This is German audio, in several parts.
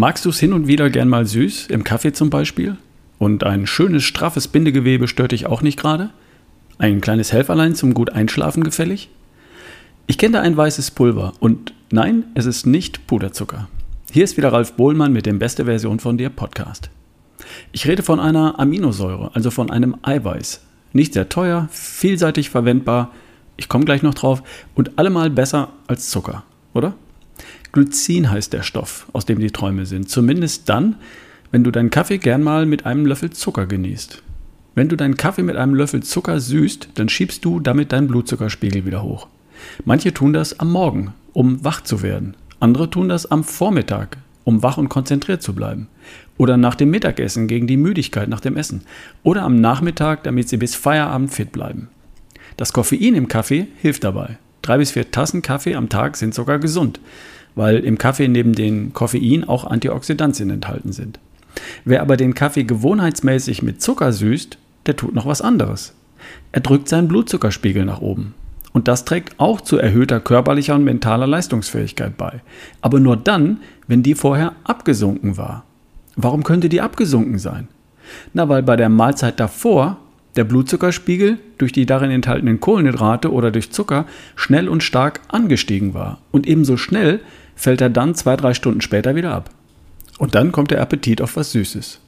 magst du es hin und wieder gern mal süß, im Kaffee zum Beispiel? Und ein schönes, straffes Bindegewebe stört dich auch nicht gerade? Ein kleines Helferlein zum gut einschlafen gefällig? Ich kenne da ein weißes Pulver und nein, es ist nicht Puderzucker. Hier ist wieder Ralf Bohlmann mit dem Beste Version von dir Podcast. Ich rede von einer Aminosäure, also von einem Eiweiß. Nicht sehr teuer, vielseitig verwendbar, ich komme gleich noch drauf, und allemal besser als Zucker, oder? Glycin heißt der Stoff, aus dem die Träume sind. Zumindest dann, wenn du deinen Kaffee gern mal mit einem Löffel Zucker genießt. Wenn du deinen Kaffee mit einem Löffel Zucker süßt, dann schiebst du damit deinen Blutzuckerspiegel wieder hoch. Manche tun das am Morgen, um wach zu werden. Andere tun das am Vormittag, um wach und konzentriert zu bleiben. Oder nach dem Mittagessen gegen die Müdigkeit nach dem Essen. Oder am Nachmittag, damit sie bis Feierabend fit bleiben. Das Koffein im Kaffee hilft dabei. Drei bis vier Tassen Kaffee am Tag sind sogar gesund, weil im Kaffee neben dem Koffein auch Antioxidantien enthalten sind. Wer aber den Kaffee gewohnheitsmäßig mit Zucker süßt, der tut noch was anderes. Er drückt seinen Blutzuckerspiegel nach oben. Und das trägt auch zu erhöhter körperlicher und mentaler Leistungsfähigkeit bei. Aber nur dann, wenn die vorher abgesunken war. Warum könnte die abgesunken sein? Na, weil bei der Mahlzeit davor der Blutzuckerspiegel durch die darin enthaltenen Kohlenhydrate oder durch Zucker schnell und stark angestiegen war. Und ebenso schnell fällt er dann zwei, drei Stunden später wieder ab. Und dann kommt der Appetit auf was Süßes.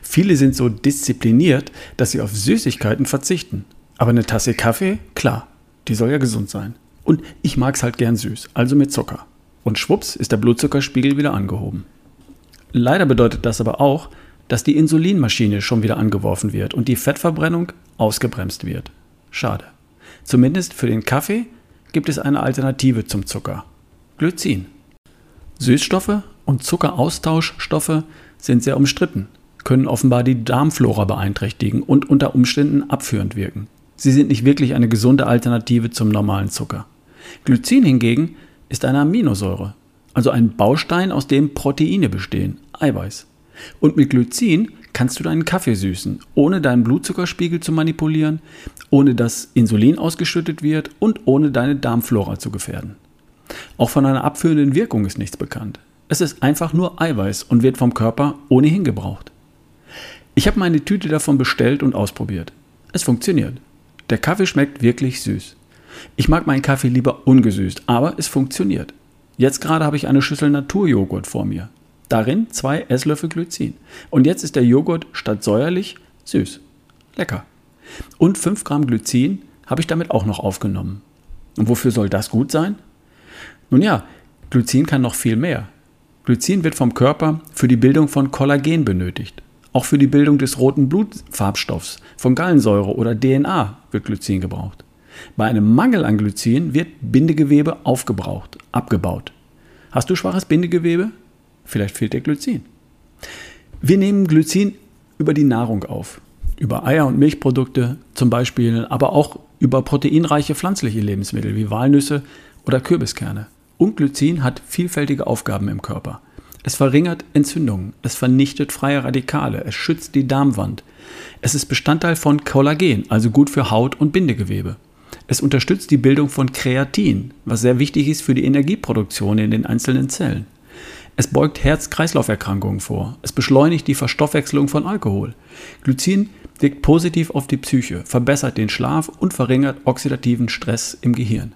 Viele sind so diszipliniert, dass sie auf Süßigkeiten verzichten. Aber eine Tasse Kaffee, klar, die soll ja gesund sein. Und ich mag es halt gern süß, also mit Zucker. Und schwupps ist der Blutzuckerspiegel wieder angehoben. Leider bedeutet das aber auch, dass die Insulinmaschine schon wieder angeworfen wird und die Fettverbrennung ausgebremst wird. Schade. Zumindest für den Kaffee gibt es eine Alternative zum Zucker. Glycin. Süßstoffe und Zuckeraustauschstoffe sind sehr umstritten, können offenbar die Darmflora beeinträchtigen und unter Umständen abführend wirken. Sie sind nicht wirklich eine gesunde Alternative zum normalen Zucker. Glycin hingegen ist eine Aminosäure, also ein Baustein, aus dem Proteine bestehen, Eiweiß. Und mit Glycin kannst du deinen Kaffee süßen, ohne deinen Blutzuckerspiegel zu manipulieren, ohne dass Insulin ausgeschüttet wird und ohne deine Darmflora zu gefährden. Auch von einer abführenden Wirkung ist nichts bekannt. Es ist einfach nur Eiweiß und wird vom Körper ohnehin gebraucht. Ich habe meine Tüte davon bestellt und ausprobiert. Es funktioniert. Der Kaffee schmeckt wirklich süß. Ich mag meinen Kaffee lieber ungesüßt, aber es funktioniert. Jetzt gerade habe ich eine Schüssel Naturjoghurt vor mir. Darin zwei Esslöffel Glycin. Und jetzt ist der Joghurt statt säuerlich süß. Lecker. Und 5 Gramm Glycin habe ich damit auch noch aufgenommen. Und wofür soll das gut sein? Nun ja, Glycin kann noch viel mehr. Glycin wird vom Körper für die Bildung von Kollagen benötigt. Auch für die Bildung des roten Blutfarbstoffs, von Gallensäure oder DNA wird Glycin gebraucht. Bei einem Mangel an Glycin wird Bindegewebe aufgebraucht, abgebaut. Hast du schwaches Bindegewebe? Vielleicht fehlt dir Glycin. Wir nehmen Glycin über die Nahrung auf. Über Eier und Milchprodukte zum Beispiel, aber auch über proteinreiche pflanzliche Lebensmittel wie Walnüsse oder Kürbiskerne. Und Glycin hat vielfältige Aufgaben im Körper. Es verringert Entzündungen, es vernichtet freie Radikale, es schützt die Darmwand. Es ist Bestandteil von Kollagen, also gut für Haut und Bindegewebe. Es unterstützt die Bildung von Kreatin, was sehr wichtig ist für die Energieproduktion in den einzelnen Zellen. Es beugt Herz-Kreislauf-Erkrankungen vor. Es beschleunigt die Verstoffwechselung von Alkohol. Glycin wirkt positiv auf die Psyche, verbessert den Schlaf und verringert oxidativen Stress im Gehirn.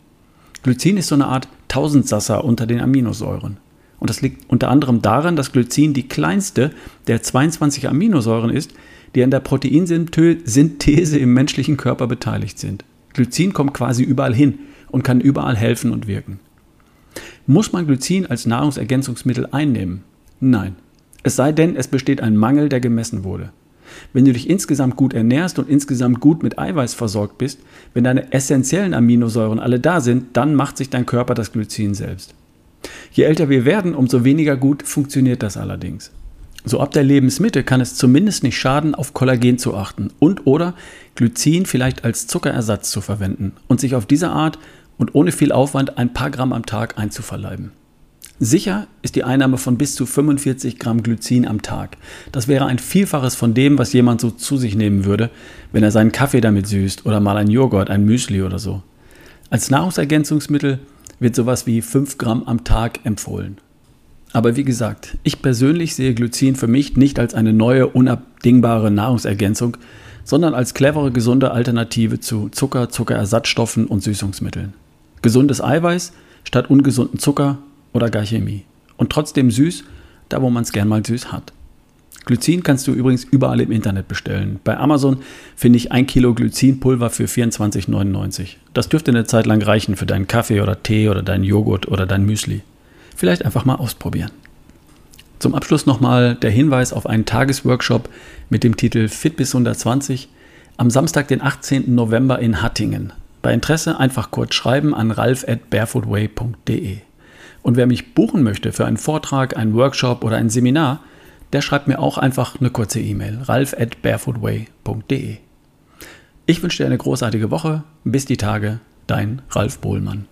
Glycin ist so eine Art Tausendsasser unter den Aminosäuren. Und das liegt unter anderem daran, dass Glycin die kleinste der 22 Aminosäuren ist, die an der Proteinsynthese im menschlichen Körper beteiligt sind. Glycin kommt quasi überall hin und kann überall helfen und wirken. Muss man Glycin als Nahrungsergänzungsmittel einnehmen? Nein. Es sei denn, es besteht ein Mangel, der gemessen wurde. Wenn du dich insgesamt gut ernährst und insgesamt gut mit Eiweiß versorgt bist, wenn deine essentiellen Aminosäuren alle da sind, dann macht sich dein Körper das Glycin selbst. Je älter wir werden, umso weniger gut funktioniert das allerdings. So ab der Lebensmitte kann es zumindest nicht schaden, auf Kollagen zu achten und oder Glycin vielleicht als Zuckerersatz zu verwenden und sich auf diese Art und ohne viel Aufwand ein paar Gramm am Tag einzuverleiben. Sicher ist die Einnahme von bis zu 45 Gramm Glycin am Tag. Das wäre ein Vielfaches von dem, was jemand so zu sich nehmen würde, wenn er seinen Kaffee damit süßt oder mal ein Joghurt, ein Müsli oder so. Als Nahrungsergänzungsmittel wird sowas wie 5 Gramm am Tag empfohlen. Aber wie gesagt, ich persönlich sehe Glycin für mich nicht als eine neue, unabdingbare Nahrungsergänzung, sondern als clevere, gesunde Alternative zu Zucker, Zuckerersatzstoffen und Süßungsmitteln. Gesundes Eiweiß statt ungesunden Zucker oder gar Chemie. Und trotzdem süß, da wo man es gern mal süß hat. Glycin kannst du übrigens überall im Internet bestellen. Bei Amazon finde ich ein Kilo Glycinpulver für 24,99. Das dürfte eine Zeit lang reichen für deinen Kaffee oder Tee oder deinen Joghurt oder dein Müsli. Vielleicht einfach mal ausprobieren. Zum Abschluss nochmal der Hinweis auf einen Tagesworkshop mit dem Titel Fit bis 120 am Samstag, den 18. November in Hattingen. Bei Interesse einfach kurz schreiben an ralf at barefootway.de. Und wer mich buchen möchte für einen Vortrag, einen Workshop oder ein Seminar, der schreibt mir auch einfach eine kurze E-Mail. ralf at barefootway.de. Ich wünsche dir eine großartige Woche. Bis die Tage, dein Ralf Bohlmann.